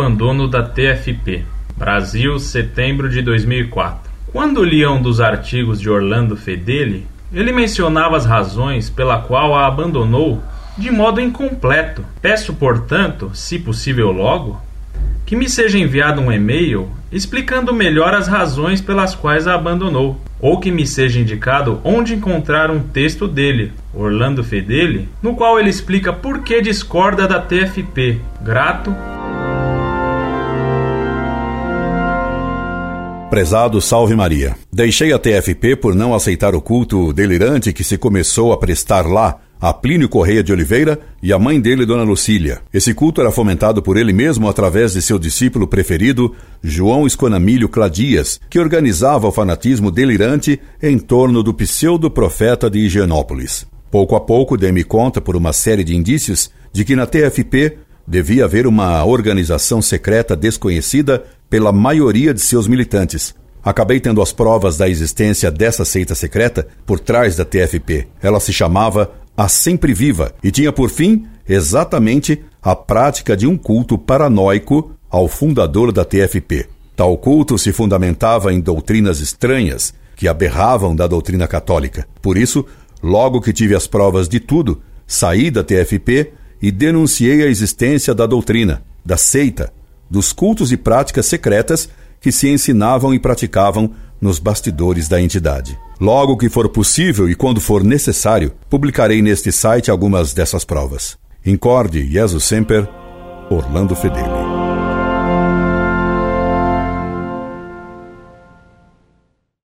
abandono da TFP. Brasil, setembro de 2004. Quando lia um dos artigos de Orlando Fedeli, ele mencionava as razões pela qual a abandonou de modo incompleto. Peço, portanto, se possível logo, que me seja enviado um e-mail explicando melhor as razões pelas quais a abandonou, ou que me seja indicado onde encontrar um texto dele, Orlando Fedeli, no qual ele explica por que discorda da TFP. Grato. Prezado Salve Maria. Deixei a TFP por não aceitar o culto delirante que se começou a prestar lá a Plínio Correia de Oliveira e a mãe dele, Dona Lucília. Esse culto era fomentado por ele mesmo através de seu discípulo preferido, João Esconamilho Cladias, que organizava o fanatismo delirante em torno do pseudo-profeta de Higienópolis. Pouco a pouco dei-me conta, por uma série de indícios, de que na TFP devia haver uma organização secreta desconhecida pela maioria de seus militantes, Acabei tendo as provas da existência dessa seita secreta por trás da TFP. Ela se chamava a sempre viva e tinha por fim exatamente a prática de um culto paranoico ao fundador da TFP. Tal culto se fundamentava em doutrinas estranhas que aberravam da doutrina católica. Por isso, logo que tive as provas de tudo, saí da TFP e denunciei a existência da doutrina, da seita, dos cultos e práticas secretas que se ensinavam e praticavam nos bastidores da entidade. Logo que for possível e quando for necessário, publicarei neste site algumas dessas provas. Incorde Jesus Semper, Orlando Fedeli.